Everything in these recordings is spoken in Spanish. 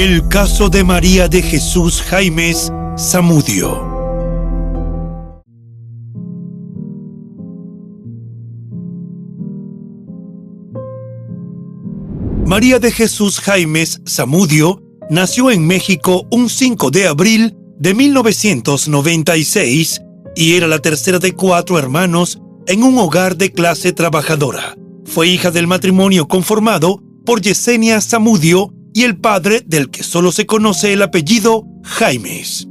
El caso de María de Jesús Jaimes Zamudio. María de Jesús Jaimes Zamudio nació en México un 5 de abril de 1996 y era la tercera de cuatro hermanos en un hogar de clase trabajadora. Fue hija del matrimonio conformado por Yesenia Zamudio y el padre del que solo se conoce el apellido Jaimes.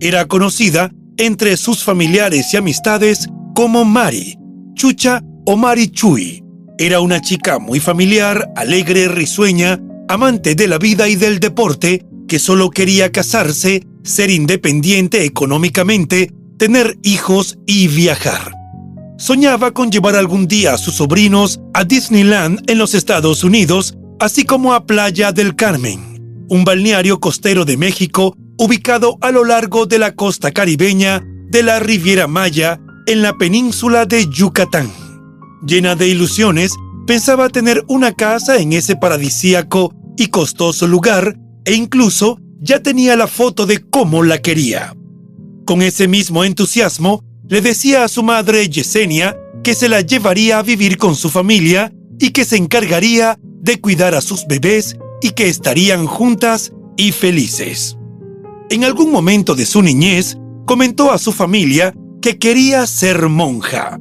Era conocida entre sus familiares y amistades como Mari, Chucha o Mari Chui. Era una chica muy familiar, alegre, risueña, amante de la vida y del deporte, que solo quería casarse, ser independiente económicamente, tener hijos y viajar. Soñaba con llevar algún día a sus sobrinos a Disneyland en los Estados Unidos así como a Playa del Carmen, un balneario costero de México ubicado a lo largo de la costa caribeña de la Riviera Maya en la península de Yucatán. Llena de ilusiones, pensaba tener una casa en ese paradisíaco y costoso lugar e incluso ya tenía la foto de cómo la quería. Con ese mismo entusiasmo, le decía a su madre Yesenia que se la llevaría a vivir con su familia y que se encargaría de cuidar a sus bebés y que estarían juntas y felices. En algún momento de su niñez, comentó a su familia que quería ser monja.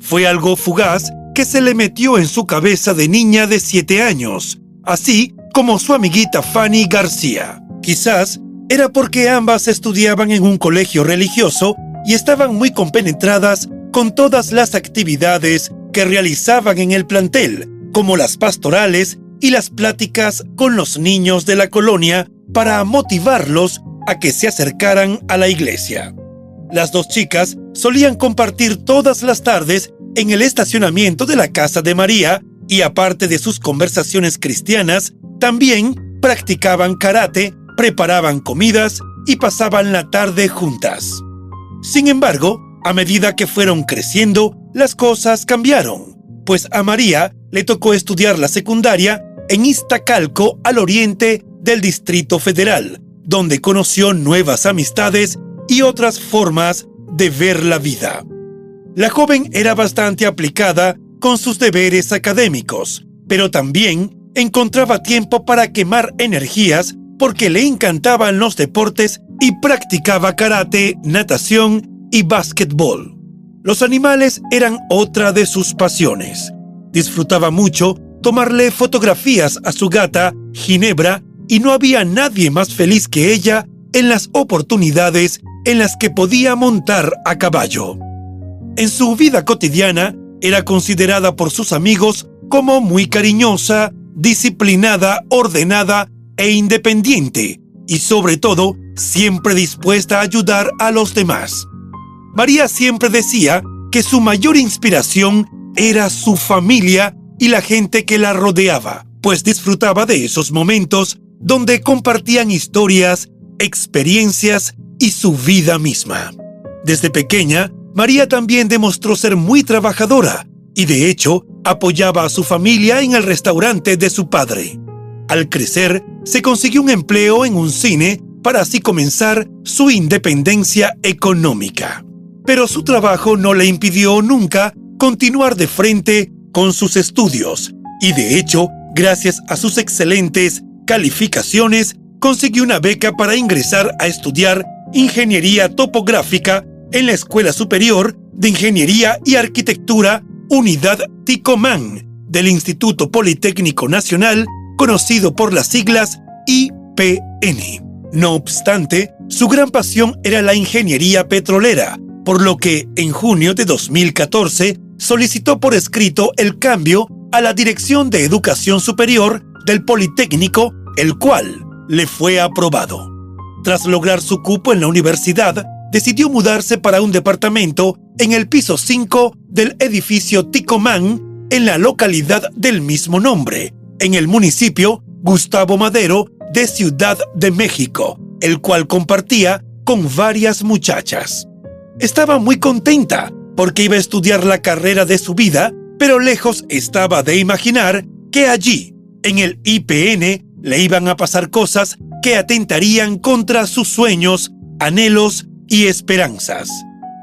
Fue algo fugaz que se le metió en su cabeza de niña de 7 años, así como su amiguita Fanny García. Quizás era porque ambas estudiaban en un colegio religioso y estaban muy compenetradas con todas las actividades que realizaban en el plantel, como las pastorales y las pláticas con los niños de la colonia para motivarlos a que se acercaran a la iglesia. Las dos chicas solían compartir todas las tardes en el estacionamiento de la casa de María y aparte de sus conversaciones cristianas, también practicaban karate, preparaban comidas y pasaban la tarde juntas. Sin embargo, a medida que fueron creciendo, las cosas cambiaron, pues a María le tocó estudiar la secundaria en Iztacalco, al oriente del Distrito Federal, donde conoció nuevas amistades y otras formas de ver la vida. La joven era bastante aplicada con sus deberes académicos, pero también encontraba tiempo para quemar energías porque le encantaban los deportes y practicaba karate, natación y básquetbol. Los animales eran otra de sus pasiones. Disfrutaba mucho tomarle fotografías a su gata, Ginebra, y no había nadie más feliz que ella en las oportunidades en las que podía montar a caballo. En su vida cotidiana era considerada por sus amigos como muy cariñosa, disciplinada, ordenada e independiente, y sobre todo siempre dispuesta a ayudar a los demás. María siempre decía que su mayor inspiración era su familia y la gente que la rodeaba, pues disfrutaba de esos momentos donde compartían historias, experiencias y su vida misma. Desde pequeña, María también demostró ser muy trabajadora y de hecho apoyaba a su familia en el restaurante de su padre. Al crecer, se consiguió un empleo en un cine para así comenzar su independencia económica. Pero su trabajo no le impidió nunca continuar de frente con sus estudios y de hecho, gracias a sus excelentes calificaciones, consiguió una beca para ingresar a estudiar ingeniería topográfica en la Escuela Superior de Ingeniería y Arquitectura Unidad Ticomán del Instituto Politécnico Nacional, conocido por las siglas IPN. No obstante, su gran pasión era la ingeniería petrolera, por lo que en junio de 2014 solicitó por escrito el cambio a la Dirección de Educación Superior del Politécnico, el cual le fue aprobado. Tras lograr su cupo en la universidad, decidió mudarse para un departamento en el piso 5 del edificio Ticomán, en la localidad del mismo nombre, en el municipio Gustavo Madero de Ciudad de México, el cual compartía con varias muchachas. Estaba muy contenta porque iba a estudiar la carrera de su vida, pero lejos estaba de imaginar que allí, en el IPN, le iban a pasar cosas que atentarían contra sus sueños, anhelos y esperanzas.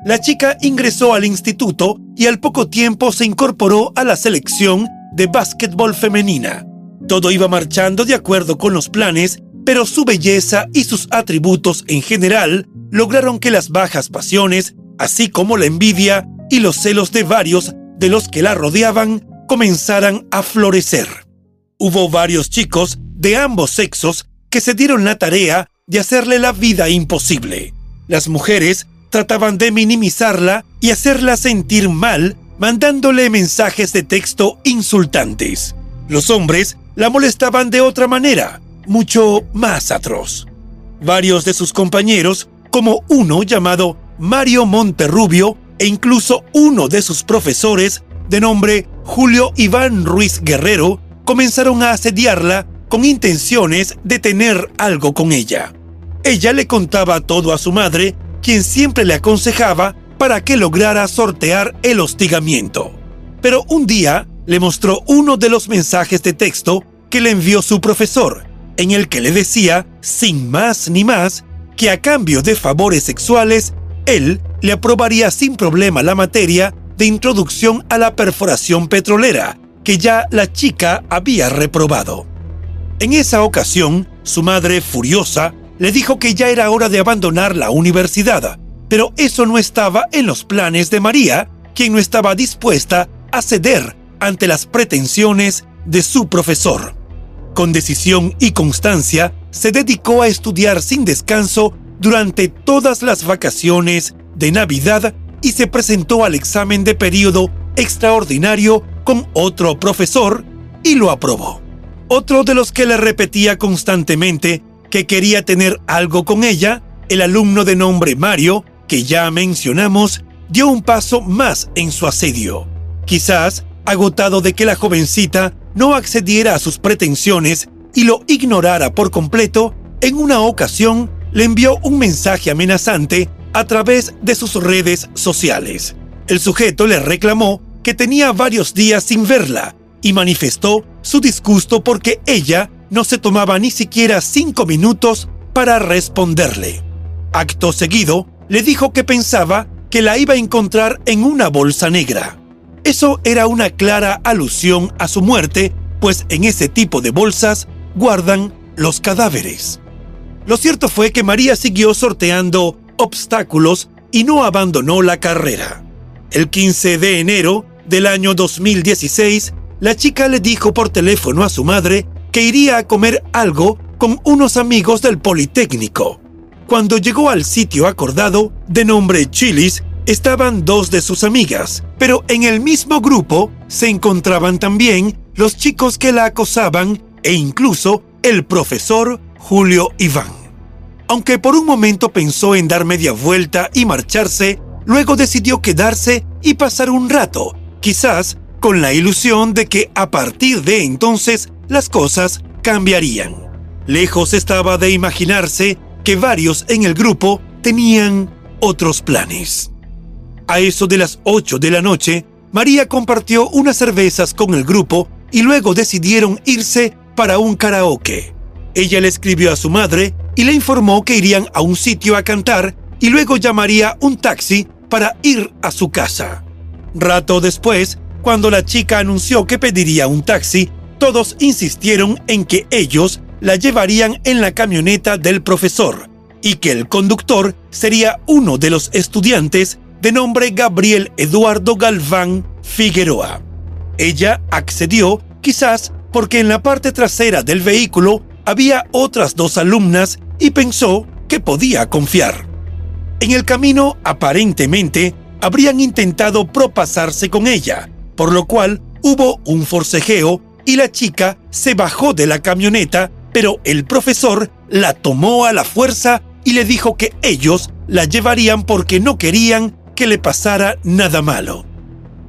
La chica ingresó al instituto y al poco tiempo se incorporó a la selección de básquetbol femenina. Todo iba marchando de acuerdo con los planes, pero su belleza y sus atributos en general lograron que las bajas pasiones, así como la envidia y los celos de varios de los que la rodeaban, comenzaran a florecer. Hubo varios chicos de ambos sexos que se dieron la tarea de hacerle la vida imposible. Las mujeres trataban de minimizarla y hacerla sentir mal, mandándole mensajes de texto insultantes. Los hombres la molestaban de otra manera, mucho más atroz. Varios de sus compañeros, como uno llamado Mario Monterrubio, e incluso uno de sus profesores, de nombre Julio Iván Ruiz Guerrero, comenzaron a asediarla con intenciones de tener algo con ella. Ella le contaba todo a su madre, quien siempre le aconsejaba para que lograra sortear el hostigamiento. Pero un día le mostró uno de los mensajes de texto que le envió su profesor, en el que le decía, sin más ni más, que a cambio de favores sexuales, él le aprobaría sin problema la materia de introducción a la perforación petrolera, que ya la chica había reprobado. En esa ocasión, su madre, furiosa, le dijo que ya era hora de abandonar la universidad, pero eso no estaba en los planes de María, quien no estaba dispuesta a ceder ante las pretensiones de su profesor. Con decisión y constancia, se dedicó a estudiar sin descanso durante todas las vacaciones de Navidad y se presentó al examen de periodo extraordinario con otro profesor y lo aprobó. Otro de los que le repetía constantemente que quería tener algo con ella, el alumno de nombre Mario, que ya mencionamos, dio un paso más en su asedio. Quizás, agotado de que la jovencita no accediera a sus pretensiones y lo ignorara por completo, en una ocasión le envió un mensaje amenazante a través de sus redes sociales. El sujeto le reclamó que tenía varios días sin verla y manifestó su disgusto porque ella no se tomaba ni siquiera cinco minutos para responderle. Acto seguido, le dijo que pensaba que la iba a encontrar en una bolsa negra. Eso era una clara alusión a su muerte, pues en ese tipo de bolsas guardan los cadáveres. Lo cierto fue que María siguió sorteando obstáculos y no abandonó la carrera. El 15 de enero del año 2016, la chica le dijo por teléfono a su madre que iría a comer algo con unos amigos del Politécnico. Cuando llegó al sitio acordado, de nombre Chilis, estaban dos de sus amigas, pero en el mismo grupo se encontraban también los chicos que la acosaban e incluso el profesor Julio Iván. Aunque por un momento pensó en dar media vuelta y marcharse, luego decidió quedarse y pasar un rato, quizás con la ilusión de que a partir de entonces las cosas cambiarían. Lejos estaba de imaginarse que varios en el grupo tenían otros planes. A eso de las 8 de la noche, María compartió unas cervezas con el grupo y luego decidieron irse para un karaoke. Ella le escribió a su madre y le informó que irían a un sitio a cantar y luego llamaría un taxi para ir a su casa. Rato después, cuando la chica anunció que pediría un taxi, todos insistieron en que ellos la llevarían en la camioneta del profesor y que el conductor sería uno de los estudiantes de nombre Gabriel Eduardo Galván Figueroa. Ella accedió quizás porque en la parte trasera del vehículo había otras dos alumnas y pensó que podía confiar. En el camino, aparentemente, habrían intentado propasarse con ella, por lo cual hubo un forcejeo y la chica se bajó de la camioneta, pero el profesor la tomó a la fuerza y le dijo que ellos la llevarían porque no querían que le pasara nada malo.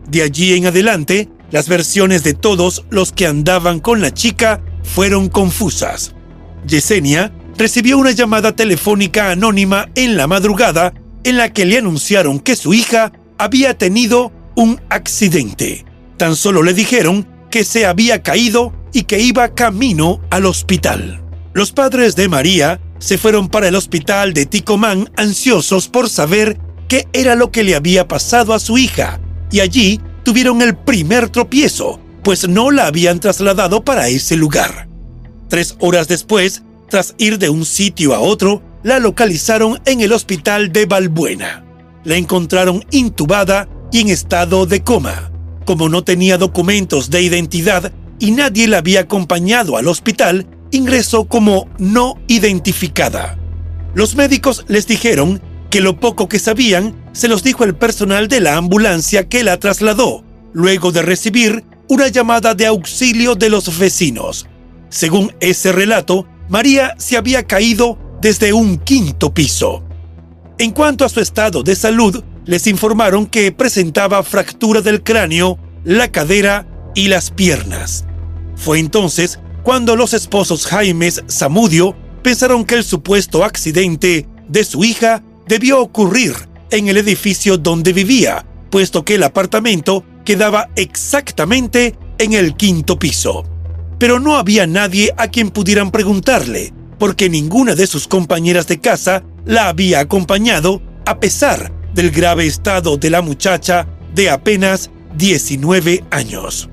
De allí en adelante, las versiones de todos los que andaban con la chica fueron confusas. Yesenia recibió una llamada telefónica anónima en la madrugada en la que le anunciaron que su hija había tenido un accidente. Tan solo le dijeron que se había caído y que iba camino al hospital. Los padres de María se fueron para el hospital de Ticomán ansiosos por saber qué era lo que le había pasado a su hija, y allí tuvieron el primer tropiezo, pues no la habían trasladado para ese lugar. Tres horas después, tras ir de un sitio a otro, la localizaron en el hospital de Balbuena. La encontraron intubada y en estado de coma. Como no tenía documentos de identidad y nadie la había acompañado al hospital, ingresó como no identificada. Los médicos les dijeron que lo poco que sabían se los dijo el personal de la ambulancia que la trasladó, luego de recibir una llamada de auxilio de los vecinos. Según ese relato, María se había caído desde un quinto piso. En cuanto a su estado de salud, les informaron que presentaba fractura del cráneo, la cadera y las piernas. Fue entonces cuando los esposos Jaimes Zamudio pensaron que el supuesto accidente de su hija debió ocurrir en el edificio donde vivía, puesto que el apartamento quedaba exactamente en el quinto piso. Pero no había nadie a quien pudieran preguntarle, porque ninguna de sus compañeras de casa la había acompañado a pesar del grave estado de la muchacha de apenas 19 años.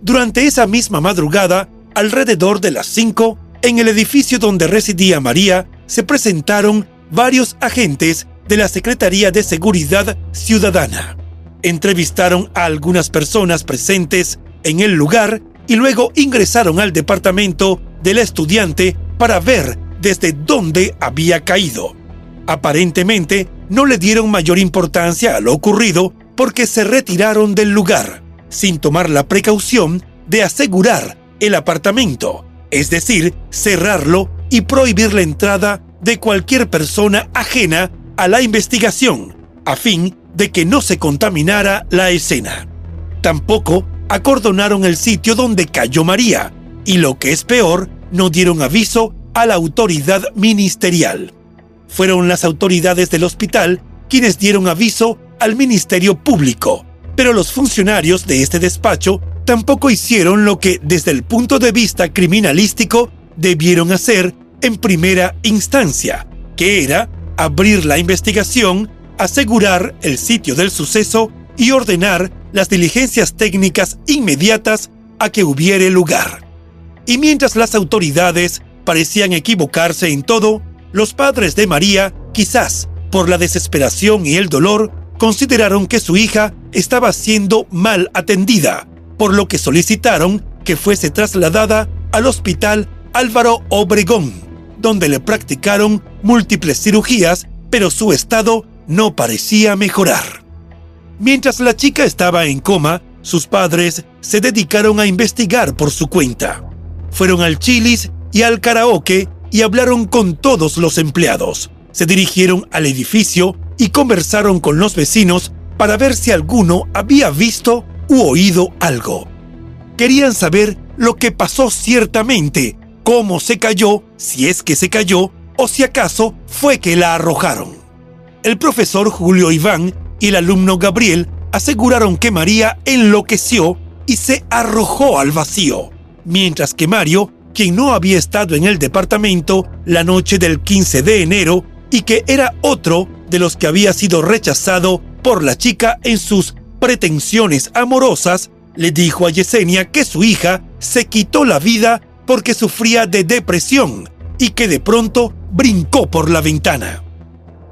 Durante esa misma madrugada, alrededor de las 5, en el edificio donde residía María, se presentaron varios agentes de la Secretaría de Seguridad Ciudadana. Entrevistaron a algunas personas presentes en el lugar y luego ingresaron al departamento del estudiante para ver desde dónde había caído. Aparentemente no le dieron mayor importancia a lo ocurrido porque se retiraron del lugar, sin tomar la precaución de asegurar el apartamento, es decir, cerrarlo y prohibir la entrada de cualquier persona ajena a la investigación, a fin de que no se contaminara la escena. Tampoco acordonaron el sitio donde cayó María, y lo que es peor, no dieron aviso a la autoridad ministerial. Fueron las autoridades del hospital quienes dieron aviso al Ministerio Público, pero los funcionarios de este despacho tampoco hicieron lo que desde el punto de vista criminalístico debieron hacer en primera instancia, que era abrir la investigación, asegurar el sitio del suceso y ordenar las diligencias técnicas inmediatas a que hubiere lugar. Y mientras las autoridades parecían equivocarse en todo, los padres de María, quizás por la desesperación y el dolor, consideraron que su hija estaba siendo mal atendida, por lo que solicitaron que fuese trasladada al hospital Álvaro Obregón, donde le practicaron múltiples cirugías, pero su estado no parecía mejorar. Mientras la chica estaba en coma, sus padres se dedicaron a investigar por su cuenta. Fueron al chilis y al karaoke y hablaron con todos los empleados. Se dirigieron al edificio y conversaron con los vecinos para ver si alguno había visto u oído algo. Querían saber lo que pasó ciertamente, cómo se cayó, si es que se cayó, o si acaso fue que la arrojaron. El profesor Julio Iván y el alumno Gabriel aseguraron que María enloqueció y se arrojó al vacío, mientras que Mario, quien no había estado en el departamento la noche del 15 de enero y que era otro de los que había sido rechazado por la chica en sus pretensiones amorosas, le dijo a Yesenia que su hija se quitó la vida porque sufría de depresión y que de pronto brincó por la ventana.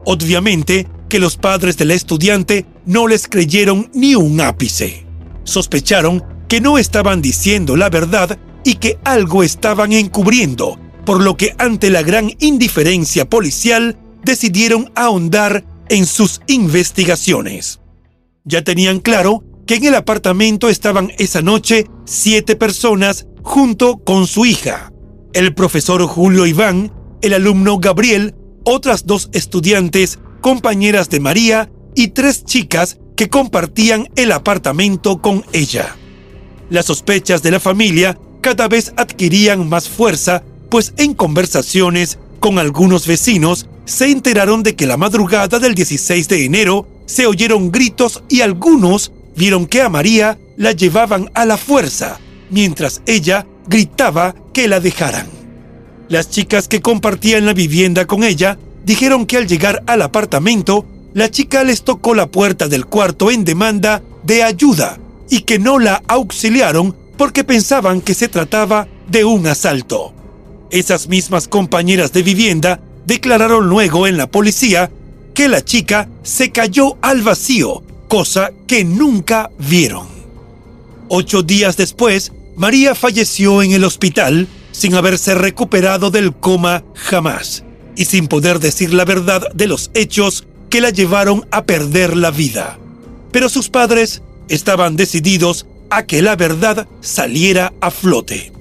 Obviamente que los padres de la estudiante no les creyeron ni un ápice. Sospecharon que no estaban diciendo la verdad y que algo estaban encubriendo, por lo que ante la gran indiferencia policial decidieron ahondar en sus investigaciones. Ya tenían claro que en el apartamento estaban esa noche siete personas junto con su hija, el profesor Julio Iván, el alumno Gabriel, otras dos estudiantes, compañeras de María y tres chicas que compartían el apartamento con ella. Las sospechas de la familia cada vez adquirían más fuerza, pues en conversaciones con algunos vecinos se enteraron de que la madrugada del 16 de enero se oyeron gritos y algunos vieron que a María la llevaban a la fuerza, mientras ella gritaba que la dejaran. Las chicas que compartían la vivienda con ella dijeron que al llegar al apartamento, la chica les tocó la puerta del cuarto en demanda de ayuda y que no la auxiliaron porque pensaban que se trataba de un asalto. Esas mismas compañeras de vivienda declararon luego en la policía que la chica se cayó al vacío, cosa que nunca vieron. Ocho días después, María falleció en el hospital sin haberse recuperado del coma jamás y sin poder decir la verdad de los hechos que la llevaron a perder la vida. Pero sus padres estaban decididos a que la verdad saliera a flote.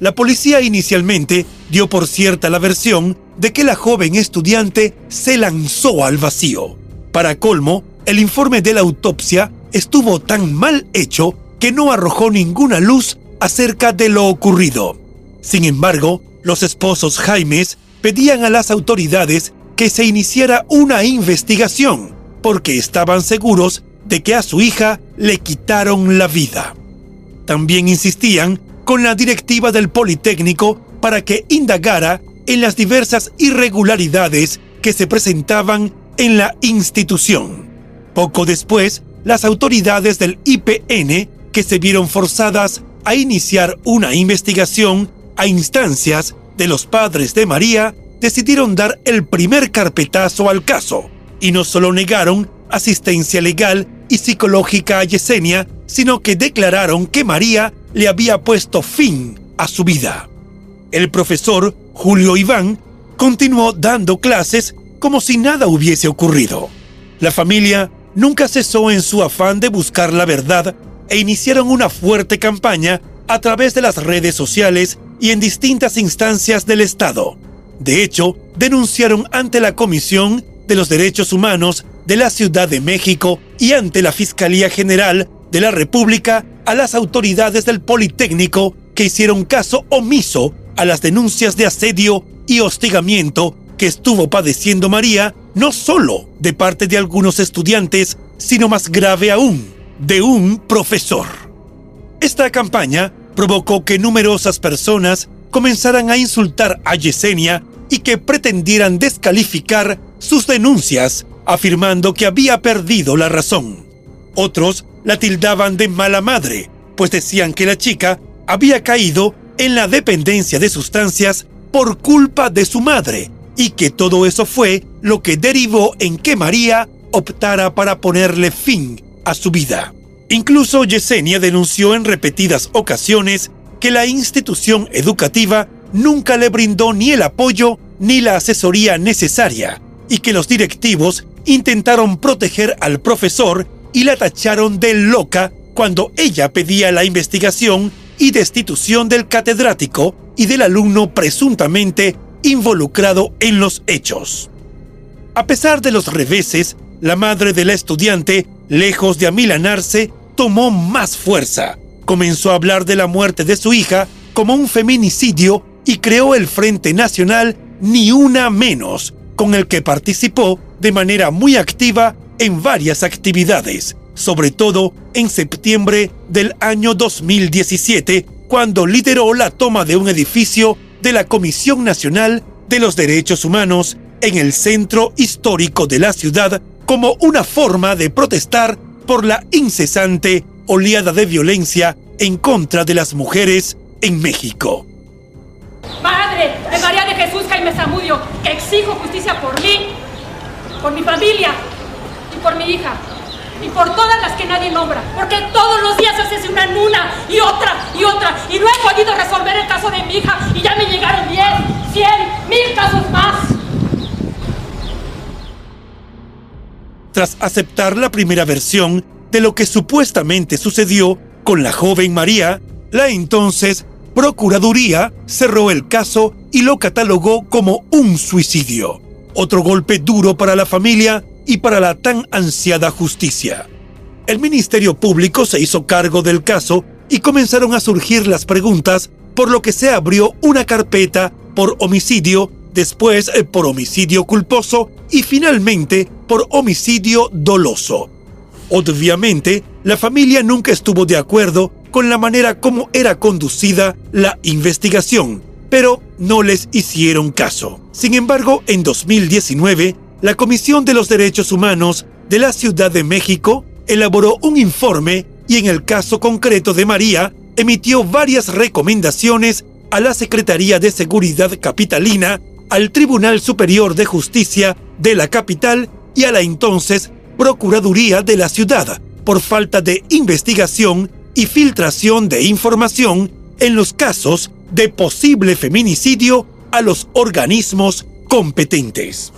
La policía inicialmente dio por cierta la versión de que la joven estudiante se lanzó al vacío. Para colmo, el informe de la autopsia estuvo tan mal hecho que no arrojó ninguna luz acerca de lo ocurrido. Sin embargo, los esposos Jaimes pedían a las autoridades que se iniciara una investigación porque estaban seguros de que a su hija le quitaron la vida. También insistían con la directiva del Politécnico para que indagara en las diversas irregularidades que se presentaban en la institución. Poco después, las autoridades del IPN, que se vieron forzadas a iniciar una investigación a instancias los padres de María, decidieron dar el primer carpetazo al caso y no solo negaron asistencia legal y psicológica a Yesenia, sino que declararon que María le había puesto fin a su vida. El profesor Julio Iván continuó dando clases como si nada hubiese ocurrido. La familia nunca cesó en su afán de buscar la verdad e iniciaron una fuerte campaña a través de las redes sociales y en distintas instancias del Estado. De hecho, denunciaron ante la Comisión de los Derechos Humanos de la Ciudad de México y ante la Fiscalía General de la República a las autoridades del Politécnico que hicieron caso omiso a las denuncias de asedio y hostigamiento que estuvo padeciendo María, no solo de parte de algunos estudiantes, sino más grave aún, de un profesor. Esta campaña provocó que numerosas personas comenzaran a insultar a Yesenia y que pretendieran descalificar sus denuncias, afirmando que había perdido la razón. Otros la tildaban de mala madre, pues decían que la chica había caído en la dependencia de sustancias por culpa de su madre y que todo eso fue lo que derivó en que María optara para ponerle fin a su vida. Incluso Yesenia denunció en repetidas ocasiones que la institución educativa nunca le brindó ni el apoyo ni la asesoría necesaria y que los directivos intentaron proteger al profesor y la tacharon de loca cuando ella pedía la investigación y destitución del catedrático y del alumno presuntamente involucrado en los hechos. A pesar de los reveses, la madre de la estudiante, lejos de amilanarse, tomó más fuerza. Comenzó a hablar de la muerte de su hija como un feminicidio y creó el Frente Nacional Ni Una Menos, con el que participó de manera muy activa en varias actividades, sobre todo en septiembre del año 2017, cuando lideró la toma de un edificio de la Comisión Nacional de los Derechos Humanos en el centro histórico de la ciudad como una forma de protestar por la incesante oleada de violencia en contra de las mujeres en México. Padre, María de Jesús Jaime Zamudio, que exijo justicia por mí, por mi familia y por mi hija. Y por todas las que nadie nombra. Porque todos los días haces una una y otra y otra. Y no he podido resolver el caso de mi hija. Tras aceptar la primera versión de lo que supuestamente sucedió con la joven María, la entonces Procuraduría cerró el caso y lo catalogó como un suicidio. Otro golpe duro para la familia y para la tan ansiada justicia. El Ministerio Público se hizo cargo del caso y comenzaron a surgir las preguntas, por lo que se abrió una carpeta por homicidio, después eh, por homicidio culposo y finalmente por homicidio doloso. Obviamente, la familia nunca estuvo de acuerdo con la manera como era conducida la investigación, pero no les hicieron caso. Sin embargo, en 2019, la Comisión de los Derechos Humanos de la Ciudad de México elaboró un informe y en el caso concreto de María, emitió varias recomendaciones a la Secretaría de Seguridad Capitalina, al Tribunal Superior de Justicia de la capital y a la entonces Procuraduría de la ciudad por falta de investigación y filtración de información en los casos de posible feminicidio a los organismos competentes.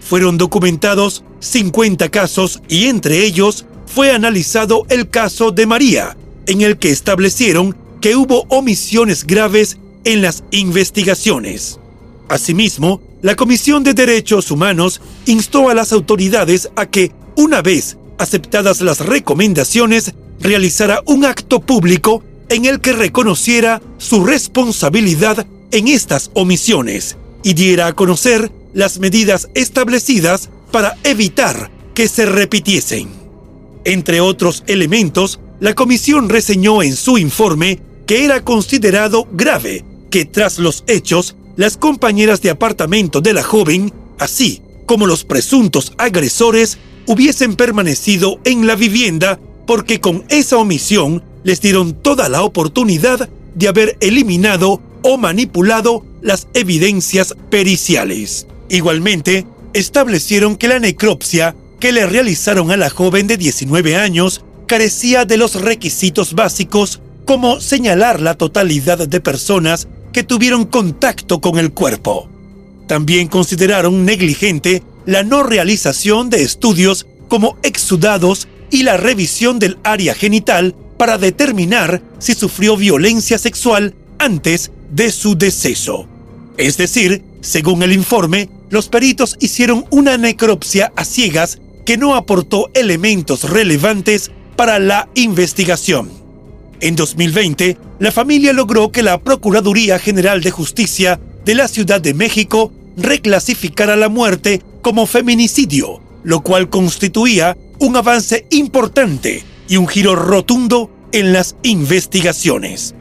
Fueron documentados 50 casos y entre ellos fue analizado el caso de María, en el que establecieron que hubo omisiones graves en las investigaciones. Asimismo, la Comisión de Derechos Humanos instó a las autoridades a que, una vez aceptadas las recomendaciones, realizara un acto público en el que reconociera su responsabilidad en estas omisiones y diera a conocer las medidas establecidas para evitar que se repitiesen. Entre otros elementos, la comisión reseñó en su informe que era considerado grave que tras los hechos, las compañeras de apartamento de la joven, así como los presuntos agresores, hubiesen permanecido en la vivienda porque con esa omisión les dieron toda la oportunidad de haber eliminado o manipulado las evidencias periciales. Igualmente, establecieron que la necropsia que le realizaron a la joven de 19 años carecía de los requisitos básicos como señalar la totalidad de personas tuvieron contacto con el cuerpo. También consideraron negligente la no realización de estudios como exudados y la revisión del área genital para determinar si sufrió violencia sexual antes de su deceso. Es decir, según el informe, los peritos hicieron una necropsia a ciegas que no aportó elementos relevantes para la investigación. En 2020, la familia logró que la Procuraduría General de Justicia de la Ciudad de México reclasificara la muerte como feminicidio, lo cual constituía un avance importante y un giro rotundo en las investigaciones.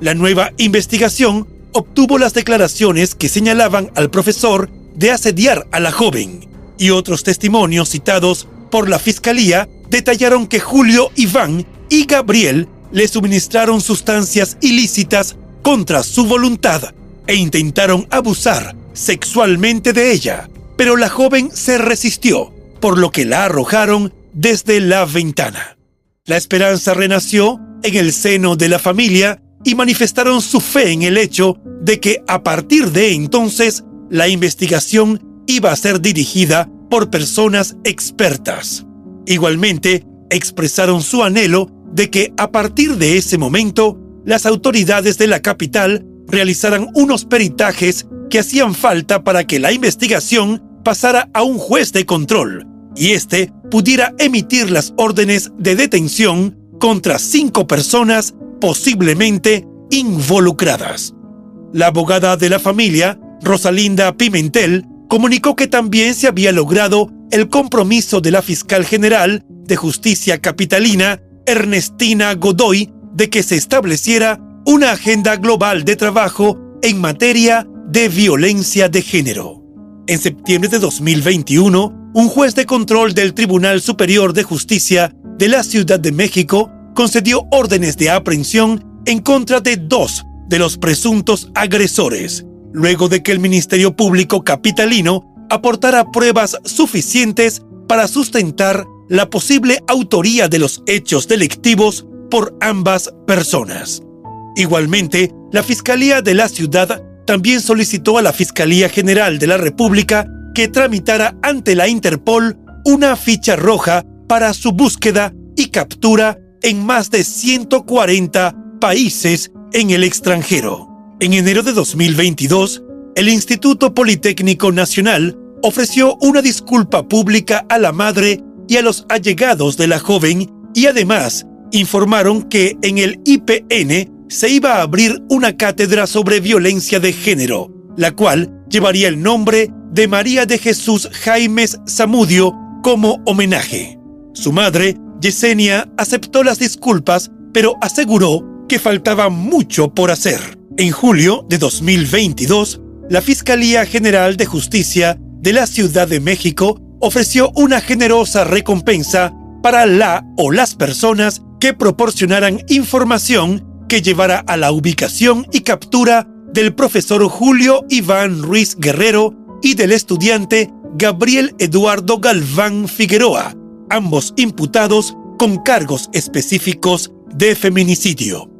La nueva investigación obtuvo las declaraciones que señalaban al profesor de asediar a la joven y otros testimonios citados por la fiscalía detallaron que Julio, Iván y Gabriel le suministraron sustancias ilícitas contra su voluntad e intentaron abusar sexualmente de ella, pero la joven se resistió por lo que la arrojaron desde la ventana. La esperanza renació en el seno de la familia y manifestaron su fe en el hecho de que a partir de entonces la investigación iba a ser dirigida por personas expertas. Igualmente, expresaron su anhelo de que a partir de ese momento las autoridades de la capital realizaran unos peritajes que hacían falta para que la investigación pasara a un juez de control y éste pudiera emitir las órdenes de detención contra cinco personas posiblemente involucradas. La abogada de la familia, Rosalinda Pimentel, comunicó que también se había logrado el compromiso de la fiscal general de justicia capitalina, Ernestina Godoy, de que se estableciera una agenda global de trabajo en materia de violencia de género. En septiembre de 2021, un juez de control del Tribunal Superior de Justicia de la Ciudad de México concedió órdenes de aprehensión en contra de dos de los presuntos agresores, luego de que el Ministerio Público Capitalino aportara pruebas suficientes para sustentar la posible autoría de los hechos delictivos por ambas personas. Igualmente, la Fiscalía de la Ciudad también solicitó a la Fiscalía General de la República que tramitara ante la Interpol una ficha roja para su búsqueda y captura en más de 140 países en el extranjero. En enero de 2022, el Instituto Politécnico Nacional ofreció una disculpa pública a la madre y a los allegados de la joven y además informaron que en el IPN se iba a abrir una cátedra sobre violencia de género, la cual llevaría el nombre de María de Jesús Jaimes Zamudio como homenaje. Su madre, Yesenia, aceptó las disculpas, pero aseguró que faltaba mucho por hacer. En julio de 2022, la Fiscalía General de Justicia de la Ciudad de México ofreció una generosa recompensa para la o las personas que proporcionaran información que llevara a la ubicación y captura del profesor Julio Iván Ruiz Guerrero y del estudiante Gabriel Eduardo Galván Figueroa, ambos imputados con cargos específicos de feminicidio.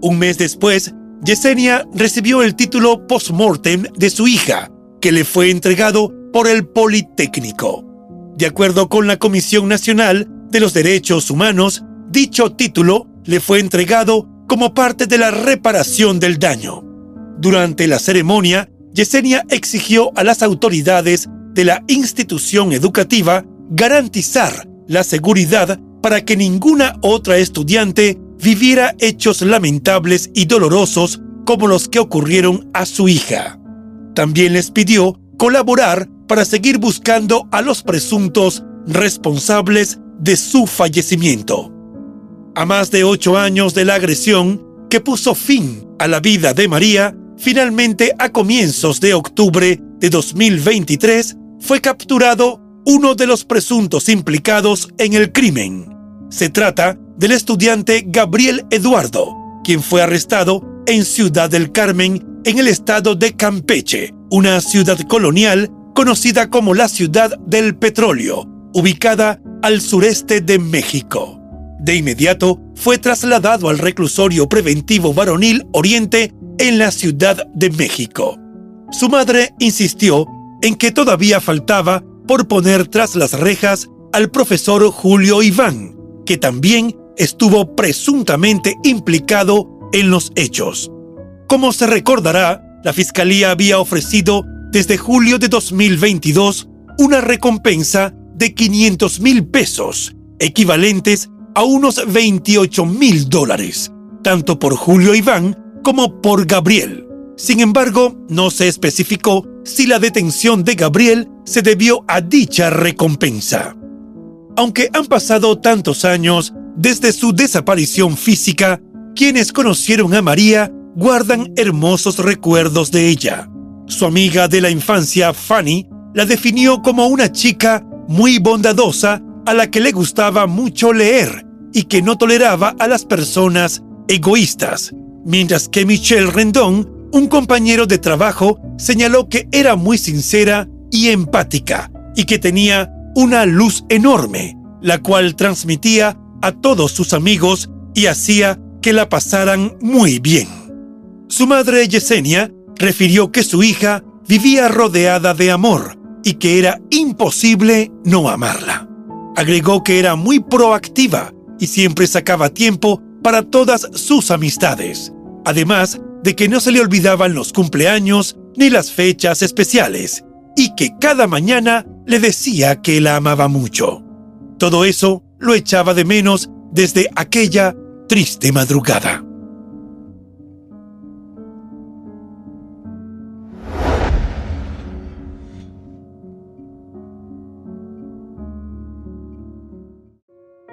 Un mes después, Yesenia recibió el título post-mortem de su hija, que le fue entregado por el Politécnico. De acuerdo con la Comisión Nacional de los Derechos Humanos, Dicho título le fue entregado como parte de la reparación del daño. Durante la ceremonia, Yesenia exigió a las autoridades de la institución educativa garantizar la seguridad para que ninguna otra estudiante viviera hechos lamentables y dolorosos como los que ocurrieron a su hija. También les pidió colaborar para seguir buscando a los presuntos responsables de su fallecimiento a más de ocho años de la agresión que puso fin a la vida de María, finalmente a comienzos de octubre de 2023 fue capturado uno de los presuntos implicados en el crimen. Se trata del estudiante Gabriel Eduardo, quien fue arrestado en Ciudad del Carmen, en el estado de Campeche, una ciudad colonial conocida como la Ciudad del Petróleo, ubicada al sureste de México. De inmediato fue trasladado al reclusorio preventivo varonil Oriente en la Ciudad de México. Su madre insistió en que todavía faltaba por poner tras las rejas al profesor Julio Iván, que también estuvo presuntamente implicado en los hechos. Como se recordará, la Fiscalía había ofrecido desde julio de 2022 una recompensa de 500 mil pesos, equivalentes a unos 28 mil dólares, tanto por Julio Iván como por Gabriel. Sin embargo, no se especificó si la detención de Gabriel se debió a dicha recompensa. Aunque han pasado tantos años desde su desaparición física, quienes conocieron a María guardan hermosos recuerdos de ella. Su amiga de la infancia, Fanny, la definió como una chica muy bondadosa a la que le gustaba mucho leer y que no toleraba a las personas egoístas, mientras que Michelle Rendón, un compañero de trabajo, señaló que era muy sincera y empática y que tenía una luz enorme, la cual transmitía a todos sus amigos y hacía que la pasaran muy bien. Su madre Yesenia refirió que su hija vivía rodeada de amor y que era imposible no amarla. Agregó que era muy proactiva y siempre sacaba tiempo para todas sus amistades, además de que no se le olvidaban los cumpleaños ni las fechas especiales, y que cada mañana le decía que la amaba mucho. Todo eso lo echaba de menos desde aquella triste madrugada.